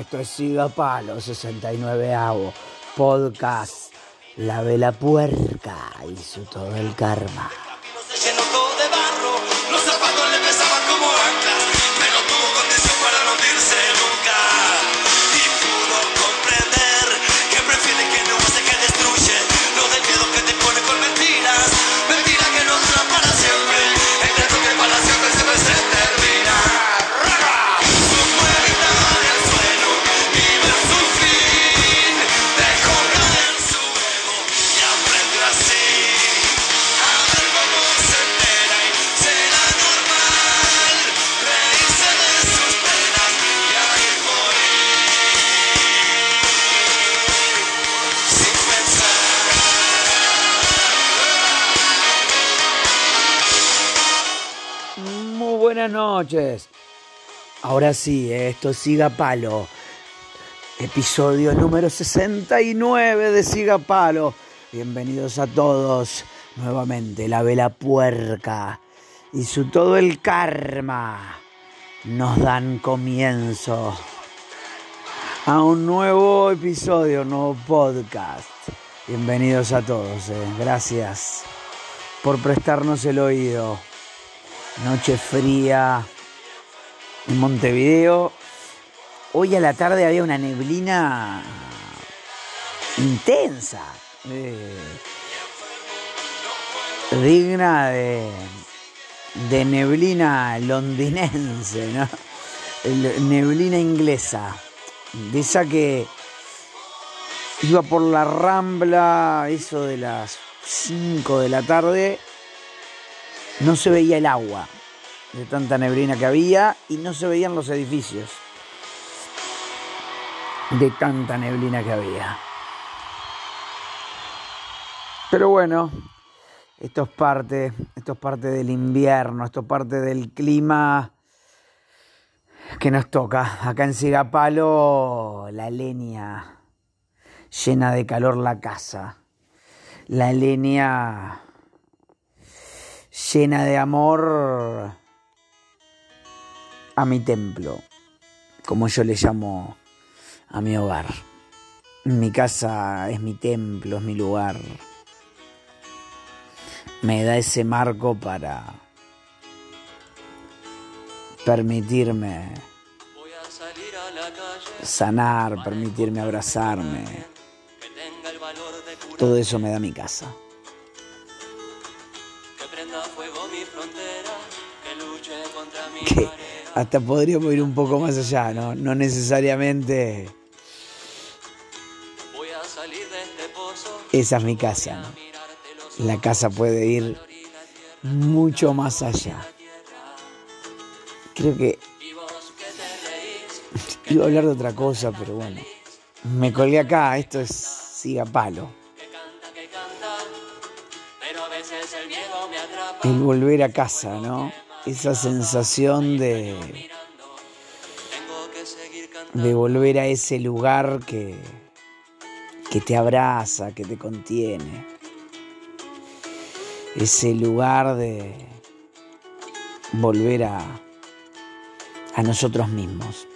esto es Siga Palo 69 avo podcast La Vela Puerca su todo el karma. Noches. Ahora sí, esto es Siga Palo. Episodio número 69 de Siga Palo. Bienvenidos a todos nuevamente. La vela puerca y su todo el karma nos dan comienzo a un nuevo episodio, un nuevo podcast. Bienvenidos a todos. eh. Gracias por prestarnos el oído. Noche fría en Montevideo. Hoy a la tarde había una neblina intensa, eh, digna de, de neblina londinense, ¿no? Neblina inglesa, de esa que iba por la rambla, eso de las 5 de la tarde, no se veía el agua de tanta neblina que había y no se veían los edificios de tanta neblina que había. Pero bueno, esto es parte, esto es parte del invierno, esto es parte del clima que nos toca. Acá en Sigapalo, la leña llena de calor la casa. La leña llena de amor a mi templo, como yo le llamo a mi hogar. Mi casa es mi templo, es mi lugar. Me da ese marco para permitirme sanar, permitirme abrazarme. Todo eso me da mi casa. que prenda fuego mi frontera, que luche contra mi. Hasta podríamos ir un poco más allá, ¿no? No necesariamente este esa es mi casa, ¿no? La casa puede ir mucho más allá. Creo que iba a hablar de otra cosa, pero bueno. Me colgué acá, esto es siga palo. El volver a casa, ¿no? Esa sensación de, de volver a ese lugar que, que te abraza, que te contiene. Ese lugar de volver a, a nosotros mismos.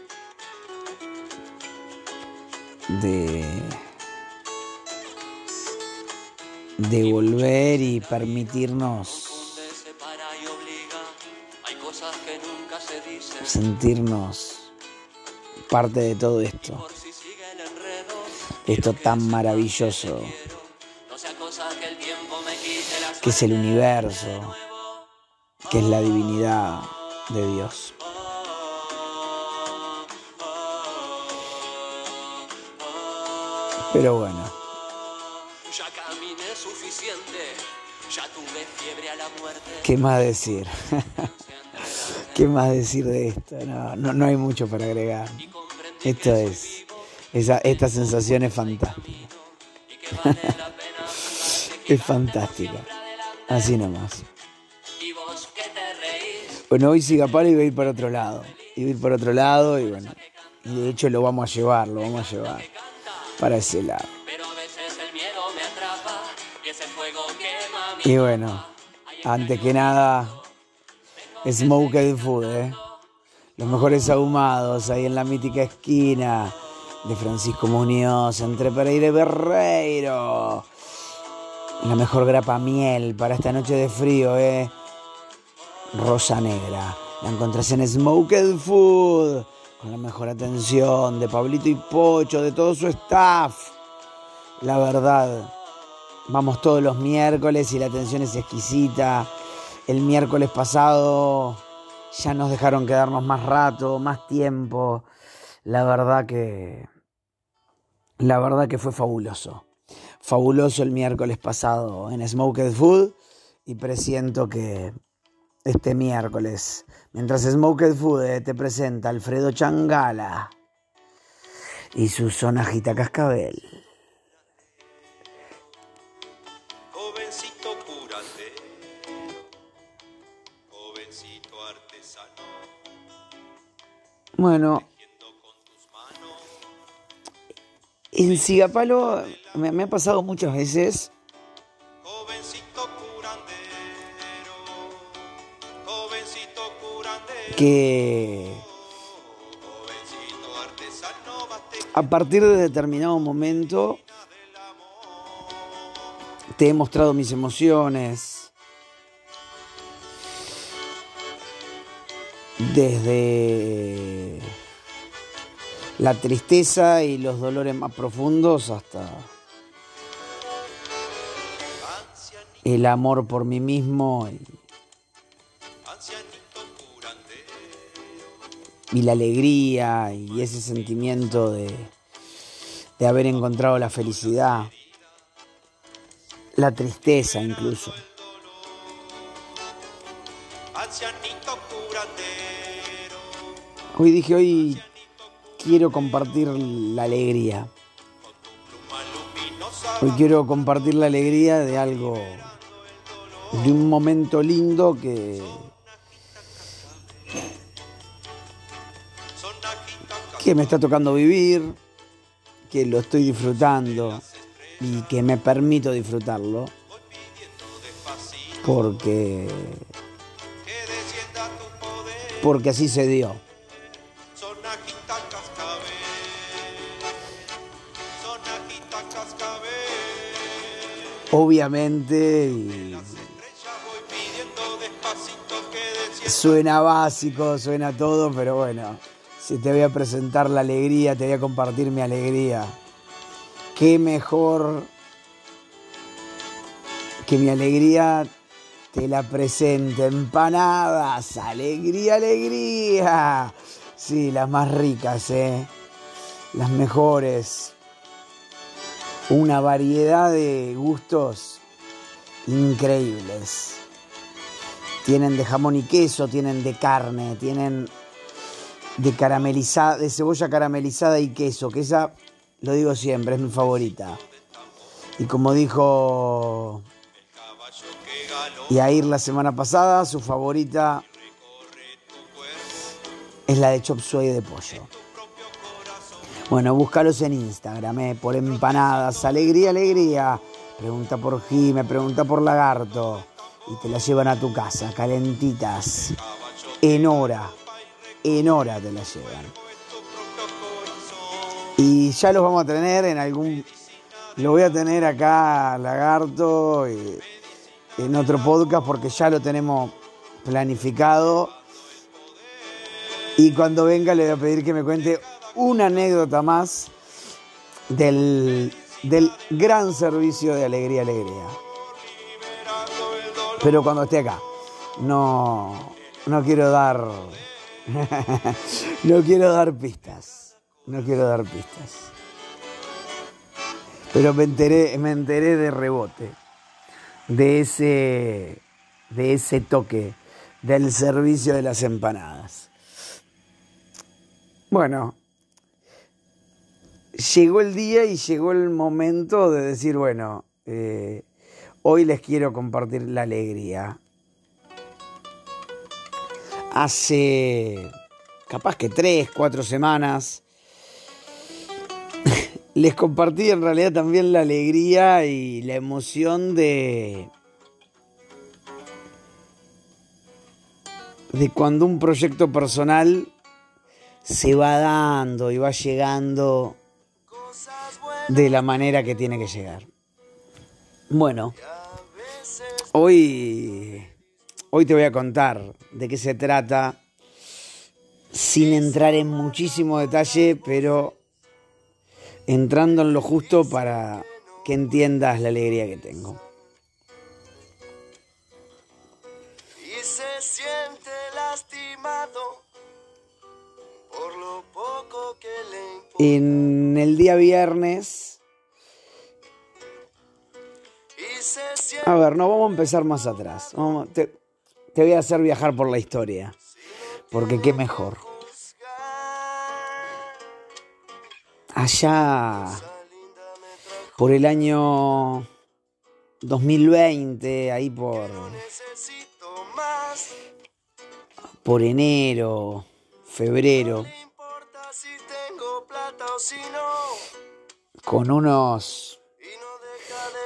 De, de volver y permitirnos sentirnos parte de todo esto. Esto tan maravilloso que es el universo, que es la divinidad de Dios. Pero bueno, Ya suficiente. Ya tuve fiebre a la muerte. ¿qué más decir? ¿Qué más decir de esto? No, no, hay mucho para agregar. Esto es, esa, esta sensación es fantástica. Es fantástica. Así nomás. Bueno, hoy y voy a ir para otro lado. Voy a ir para otro lado y bueno. Y de hecho lo vamos a llevar, lo vamos a llevar para ese lado. Y bueno, antes que nada, Smoked Food, ¿eh? los mejores ahumados ahí en la mítica esquina de Francisco Muñoz, entre Pereira y Berreiro. La mejor grapa miel para esta noche de frío, ¿eh? Rosa Negra. La encontrás en Smoked Food, con la mejor atención de Pablito y Pocho, de todo su staff. La verdad, vamos todos los miércoles y la atención es exquisita. El miércoles pasado ya nos dejaron quedarnos más rato, más tiempo. La verdad que. La verdad que fue fabuloso. Fabuloso el miércoles pasado en Smoked Food y presiento que este miércoles, mientras Smoked Food eh, te presenta Alfredo Changala y su sonajita cascabel. Bueno, en Cigapalo me, me ha pasado muchas veces que a partir de determinado momento te he mostrado mis emociones. Desde la tristeza y los dolores más profundos hasta el amor por mí mismo y, la alegría y ese sentimiento de, de haber encontrado la felicidad, la tristeza incluso. Hoy dije, hoy quiero compartir la alegría. Hoy quiero compartir la alegría de algo, de un momento lindo que, que me está tocando vivir, que lo estoy disfrutando y que me permito disfrutarlo porque, porque así se dio. Obviamente, suena básico, suena todo, pero bueno, si te voy a presentar la alegría, te voy a compartir mi alegría. Qué mejor que mi alegría te la presente. Empanadas, alegría, alegría. Sí, las más ricas, ¿eh? Las mejores. Una variedad de gustos increíbles. Tienen de jamón y queso, tienen de carne, tienen de caramelizada, de cebolla caramelizada y queso, que esa, lo digo siempre, es mi favorita. Y como dijo Yair la semana pasada, su favorita es la de chop suey de pollo. Bueno, búscalos en Instagram, eh, por empanadas, alegría, alegría. Pregunta por Jime, pregunta por Lagarto. Y te las llevan a tu casa, calentitas. En hora, en hora te las llevan. Y ya los vamos a tener en algún... Lo voy a tener acá, Lagarto, y en otro podcast porque ya lo tenemos planificado. Y cuando venga le voy a pedir que me cuente una anécdota más del, del gran servicio de Alegría Alegría. Pero cuando esté acá, no, no quiero dar, no quiero dar pistas, no quiero dar pistas. Pero me enteré, me enteré de rebote de ese, de ese toque del servicio de las empanadas. Bueno, llegó el día y llegó el momento de decir, bueno, eh, hoy les quiero compartir la alegría. Hace capaz que tres, cuatro semanas les compartí en realidad también la alegría y la emoción de de cuando un proyecto personal se va dando y va llegando de la manera que tiene que llegar. Bueno, hoy, hoy te voy a contar de qué se trata sin entrar en muchísimo detalle, pero entrando en lo justo para que entiendas la alegría que tengo. y se siente lastimado por lo poco que le. En el día viernes, a ver, no vamos a empezar más atrás. Vamos- te, te voy a hacer viajar por la historia, porque qué mejor. Allá por el año 2020, ahí por, por enero, febrero, No importa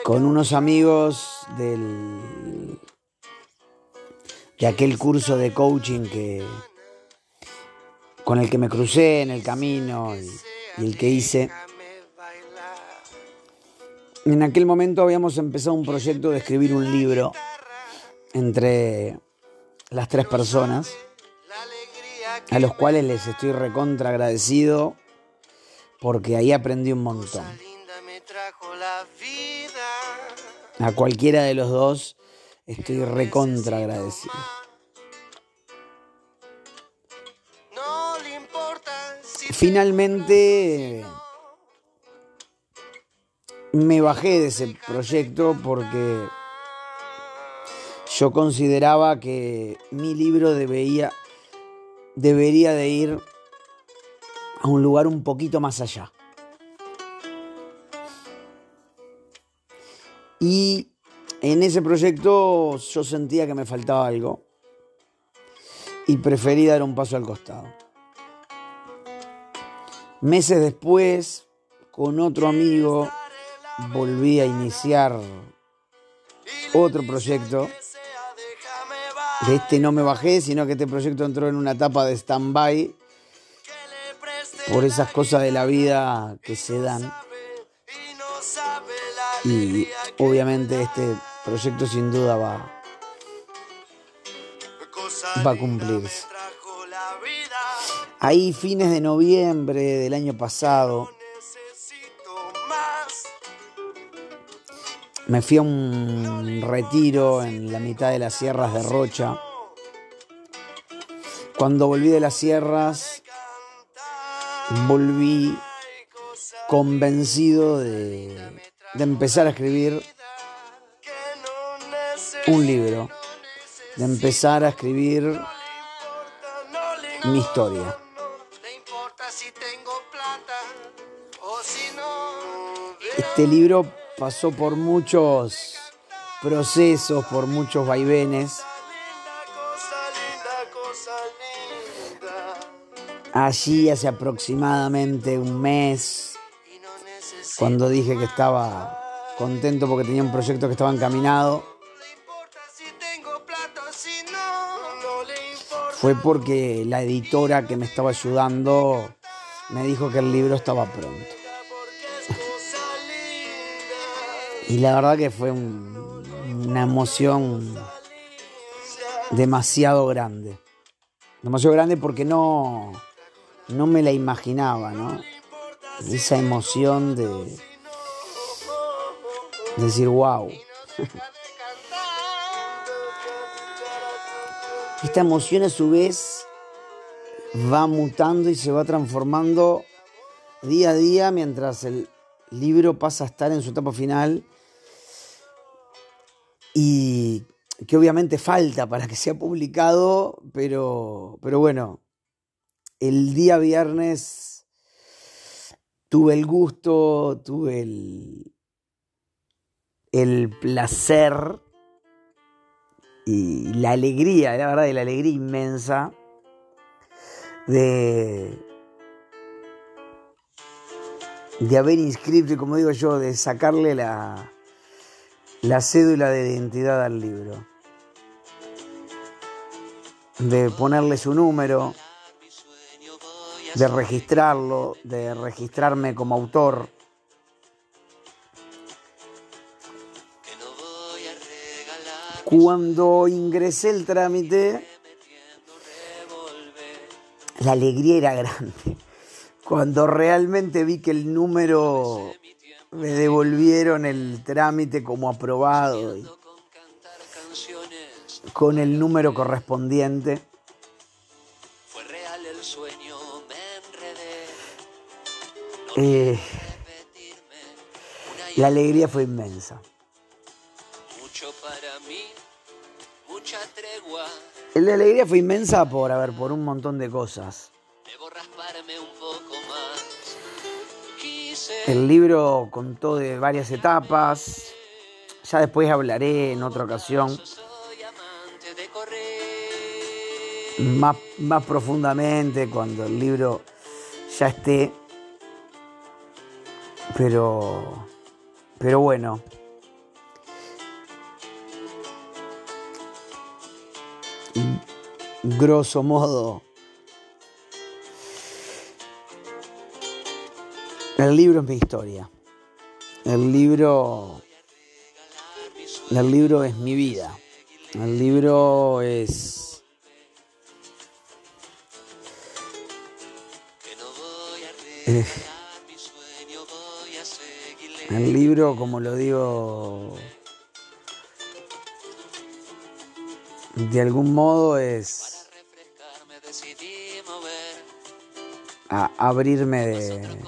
con unos amigos del de aquel curso de coaching que con el que me crucé en el camino y, y el que hice. En aquel momento habíamos empezado un proyecto de escribir un libro entre las tres personas, a los cuales les estoy recontra agradecido porque ahí aprendí un montón. A cualquiera de los dos estoy recontra agradecido. Finalmente me bajé de ese proyecto porque yo consideraba que mi libro debería, debería de ir a un lugar un poquito más allá. Y en ese proyecto yo sentía que me faltaba algo y preferí dar un paso al costado. Meses después, con otro amigo, volví a iniciar otro proyecto. De este no me bajé, sino que este proyecto entró en una etapa de stand-by por esas cosas de la vida que se dan. y obviamente este proyecto sin duda va, va a cumplirse. Ahí fines de noviembre del año pasado me fui a un retiro en la mitad de las sierras de Rocha. Cuando volví de las sierras, volví convencido de, de empezar a escribir un libro, de empezar a escribir mi historia. Este libro pasó por muchos procesos, por muchos vaivenes. Allí hace aproximadamente un mes. Cuando dije que estaba contento porque tenía un proyecto que estaba encaminado, fue porque la editora que me estaba ayudando me dijo que el libro estaba pronto. Y la verdad que fue un- una emoción demasiado grande. Demasiado grande porque no, no me la imaginaba, ¿no? Esa emoción de, de decir, wow. Esta emoción a su vez va mutando y se va transformando día a día mientras el libro pasa a estar en su etapa final y que obviamente falta para que sea publicado, pero, pero bueno, el día viernes tuve el gusto, tuve el, el placer y la alegría, la verdad, y la alegría inmensa de, de haber inscrito, como digo yo, de sacarle la, la cédula de identidad al libro, de ponerle su número, de registrarlo, de registrarme como autor. Cuando ingresé el trámite, la alegría era grande. Cuando realmente vi que el número me devolvieron el trámite como aprobado y con el número correspondiente, eh, la alegría fue inmensa. mucho para mí, mucha tregua. La alegría fue inmensa por, a ver, por un montón de cosas. Debo rasparme un poco más. Quise El libro contó de varias etapas. Ya después hablaré en otra ocasión más, más profundamente cuando el libro ya esté. Pero, pero bueno. Grosso modo. El libro es mi historia. El libro. El libro es mi vida. El libro es. El libro, como lo digo. De algún modo es abrirme de,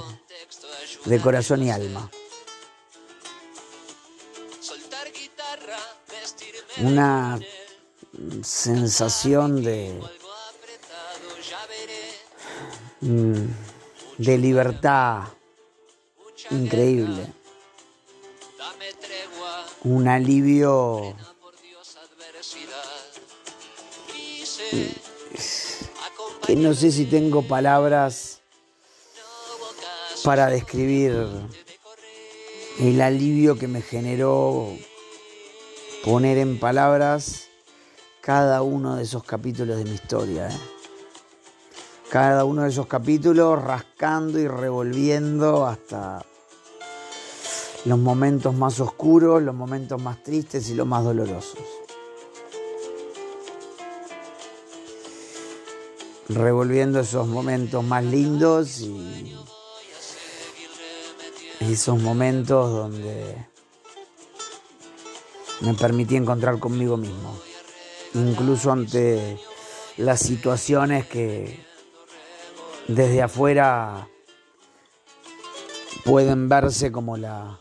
de corazón y alma. Una sensación de, mm, de libertad increíble. Un alivio que no sé si tengo palabras para describir el alivio que me generó poner en palabras cada uno de esos capítulos de mi historia. ¿eh? Cada uno de esos capítulos rascando y revolviendo hasta los momentos más oscuros, los momentos más tristes y los más dolorosos. Revolviendo esos momentos más lindos y esos momentos donde me permití encontrar conmigo mismo, incluso ante las situaciones que desde afuera pueden verse como la,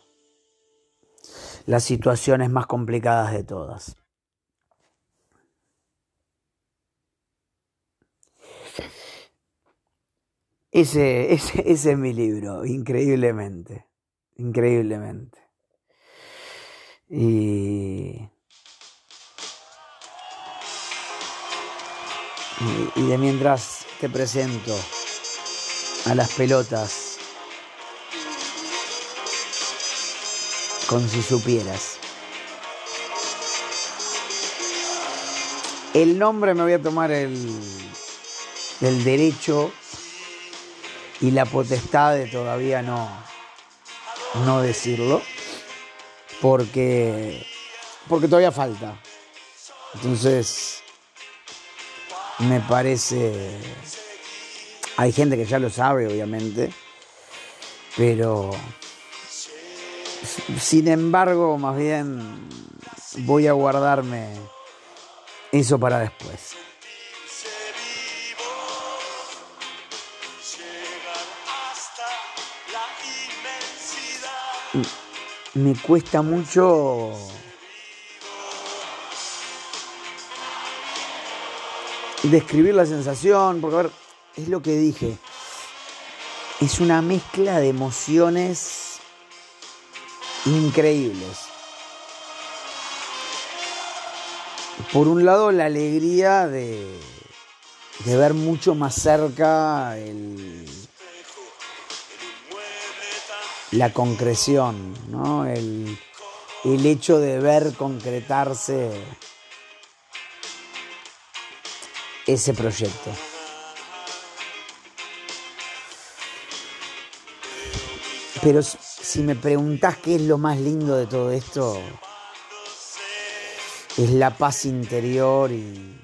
las situaciones más complicadas de todas. Ese, es mi libro, increíblemente, increíblemente. Y, y de mientras te presento a las pelotas con si supieras. El nombre me voy a tomar el, el derecho y la potestad de todavía no, no decirlo, porque, porque todavía falta. Entonces, me parece, hay gente que ya lo sabe, obviamente, pero, sin embargo, más bien voy a guardarme eso para después. me cuesta mucho describir la sensación, porque a ver, es lo que dije, es una mezcla de emociones increíbles. Por un lado, la alegría de, de ver mucho más cerca el, la concreción, ¿no? El, el hecho de ver concretarse ese proyecto. Pero si me preguntás qué es lo más lindo de todo esto, es la paz interior y,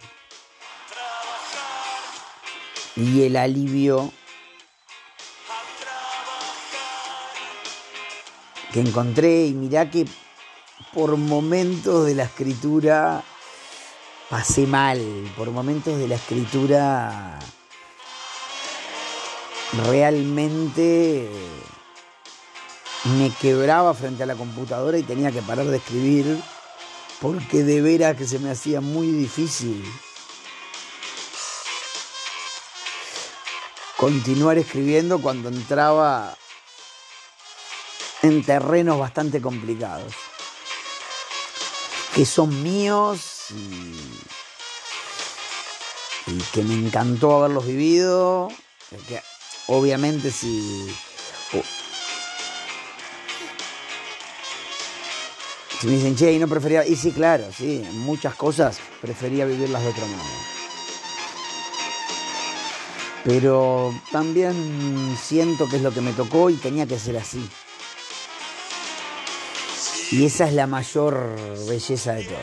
y el alivio que encontré. Y mirá que por momentos de la escritura pasé mal, por momentos de la escritura realmente me quebraba frente a la computadora y tenía que parar de escribir porque de veras que se me hacía muy difícil continuar escribiendo cuando entraba en terrenos bastante complicados, que son míos y, que me encantó haberlos vivido, obviamente si... Si me dicen, che, y no prefería... Y sí, claro, sí, muchas cosas prefería vivirlas de otro modo. Pero también siento que es lo que me tocó y tenía que ser así. Y esa es la mayor belleza de todo.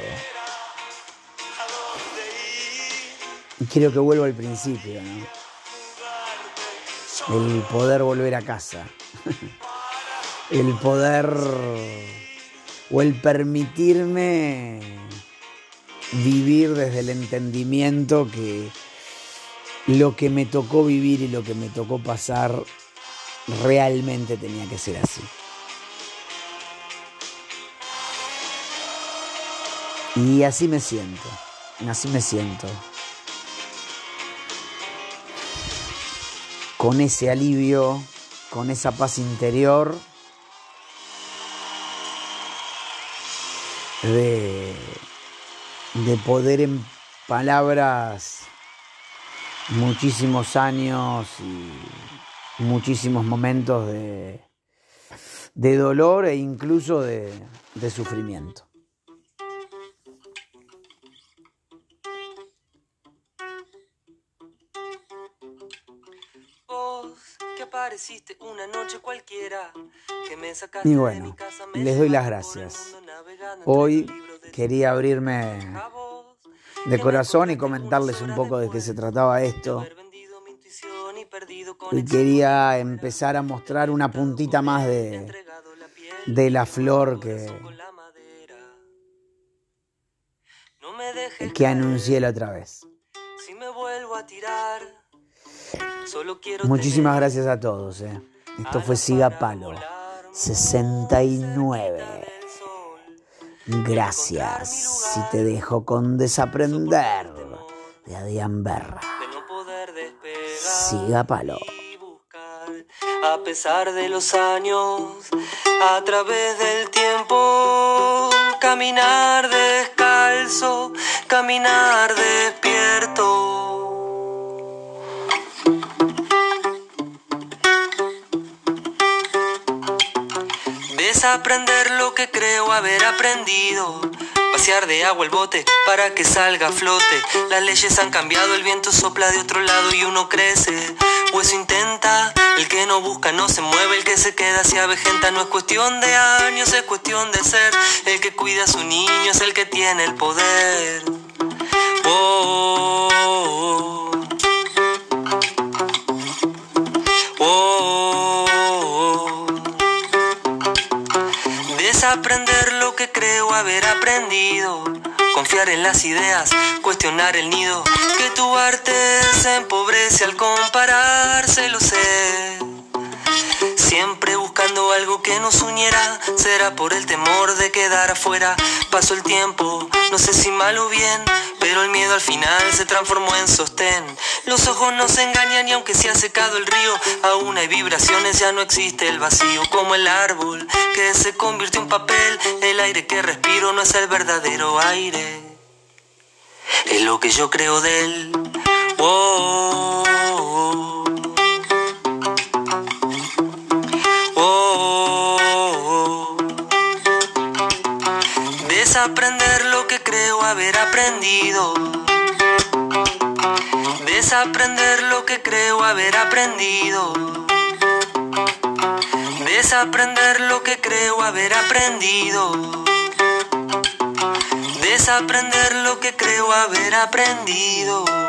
Y quiero que vuelva al principio, ¿no? El poder volver a casa. El poder o el permitirme vivir desde el entendimiento que lo que me tocó vivir y lo que me tocó pasar realmente tenía que ser así. Y así me siento, así me siento. Con ese alivio, con esa paz interior de, de poder en palabras muchísimos años y muchísimos momentos de, de dolor e incluso de, de sufrimiento. una noche cualquiera y bueno, les doy las gracias. Hoy quería abrirme de corazón y comentarles un poco de qué se trataba esto. Y quería empezar a mostrar una puntita más de, de la flor que, que anuncié la otra vez. Muchísimas gracias a todos. Eh. Esto fue Siga Palo 69. Gracias. Si te dejo con desaprender de Adrián Berra. Siga Palo. A pesar de los años, a través del tiempo, caminar descalzo, caminar despierto. Aprender lo que creo haber aprendido. Vaciar de agua el bote para que salga a flote. Las leyes han cambiado, el viento sopla de otro lado y uno crece. O intenta, el que no busca no se mueve, el que se queda se avejenta. No es cuestión de años, es cuestión de ser. El que cuida a su niño es el que tiene el poder. oh. oh, oh. Aprender lo que creo haber aprendido. Confiar en las ideas, cuestionar el nido. Que tu arte se empobrece al compararse, lo sé. Siempre algo que nos uniera, será por el temor de quedar afuera. Pasó el tiempo, no sé si mal o bien, pero el miedo al final se transformó en sostén. Los ojos no se engañan y aunque se ha secado el río, aún hay vibraciones, ya no existe el vacío. Como el árbol que se convirtió en papel, el aire que respiro no es el verdadero aire. Es lo que yo creo de él. Desaprender lo que creo haber aprendido. Desaprender lo que creo haber aprendido. Desaprender lo que creo haber aprendido. Desaprender lo que creo haber aprendido.